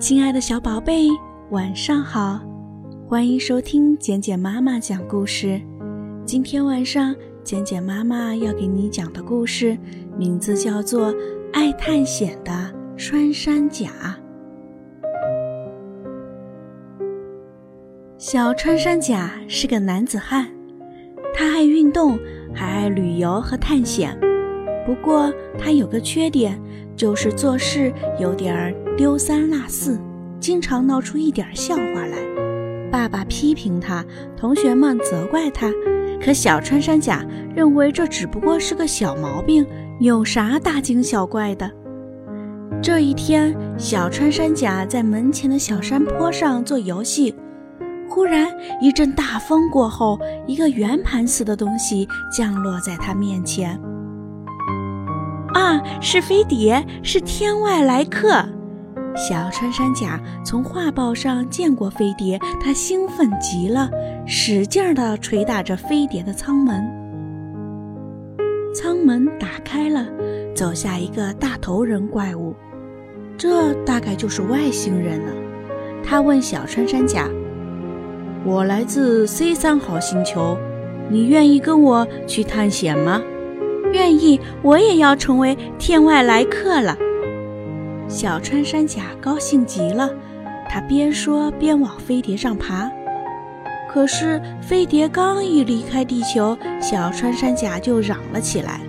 亲爱的小宝贝，晚上好！欢迎收听简简妈妈讲故事。今天晚上，简简妈妈要给你讲的故事名字叫做《爱探险的穿山甲》。小穿山甲是个男子汉，他爱运动，还爱旅游和探险。不过，他有个缺点，就是做事有点丢三落四，经常闹出一点笑话来。爸爸批评他，同学们责怪他，可小穿山甲认为这只不过是个小毛病，有啥大惊小怪的？这一天，小穿山甲在门前的小山坡上做游戏，忽然一阵大风过后，一个圆盘似的东西降落在他面前。啊，是飞碟，是天外来客！小穿山甲从画报上见过飞碟，他兴奋极了，使劲地捶打着飞碟的舱门。舱门打开了，走下一个大头人怪物，这大概就是外星人了。他问小穿山甲：“我来自 C 三号星球，你愿意跟我去探险吗？”愿意，我也要成为天外来客了。小穿山甲高兴极了，他边说边往飞碟上爬。可是飞碟刚一离开地球，小穿山甲就嚷了起来：“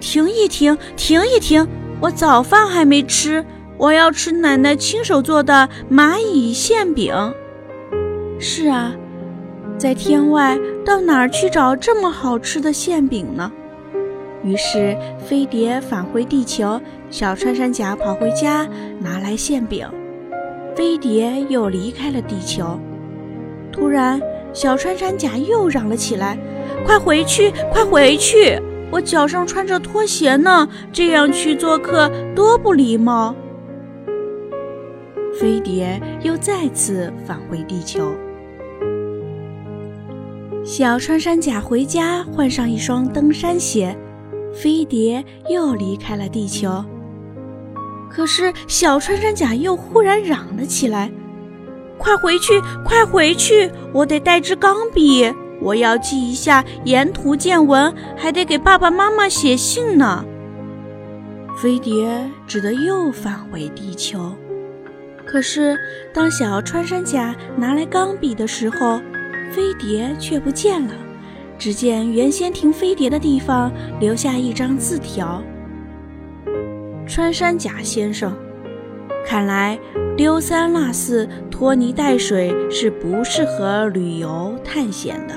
停一停，停一停！我早饭还没吃，我要吃奶奶亲手做的蚂蚁馅饼。”是啊，在天外到哪儿去找这么好吃的馅饼呢？于是，飞碟返回地球，小穿山甲跑回家拿来馅饼，飞碟又离开了地球。突然，小穿山甲又嚷了起来：“快回去，快回去！我脚上穿着拖鞋呢，这样去做客多不礼貌。”飞碟又再次返回地球，小穿山甲回家换上一双登山鞋。飞碟又离开了地球，可是小穿山甲又忽然嚷了起来：“快回去，快回去！我得带支钢笔，我要记一下沿途见闻，还得给爸爸妈妈写信呢。”飞碟只得又返回地球。可是当小穿山甲拿来钢笔的时候，飞碟却不见了。只见原先停飞碟的地方留下一张字条：“穿山甲先生，看来丢三落四、拖泥带水是不适合旅游探险的。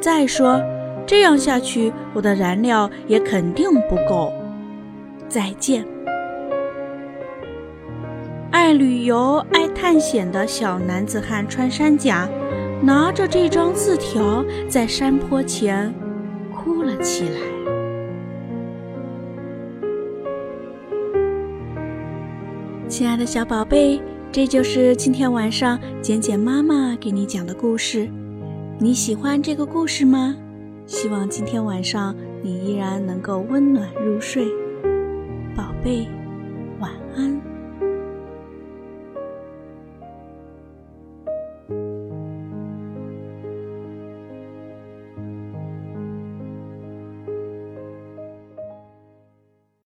再说，这样下去，我的燃料也肯定不够。再见。”爱旅游、爱探险的小男子汉穿山甲。拿着这张字条，在山坡前哭了起来。亲爱的小宝贝，这就是今天晚上简简妈妈给你讲的故事。你喜欢这个故事吗？希望今天晚上你依然能够温暖入睡，宝贝，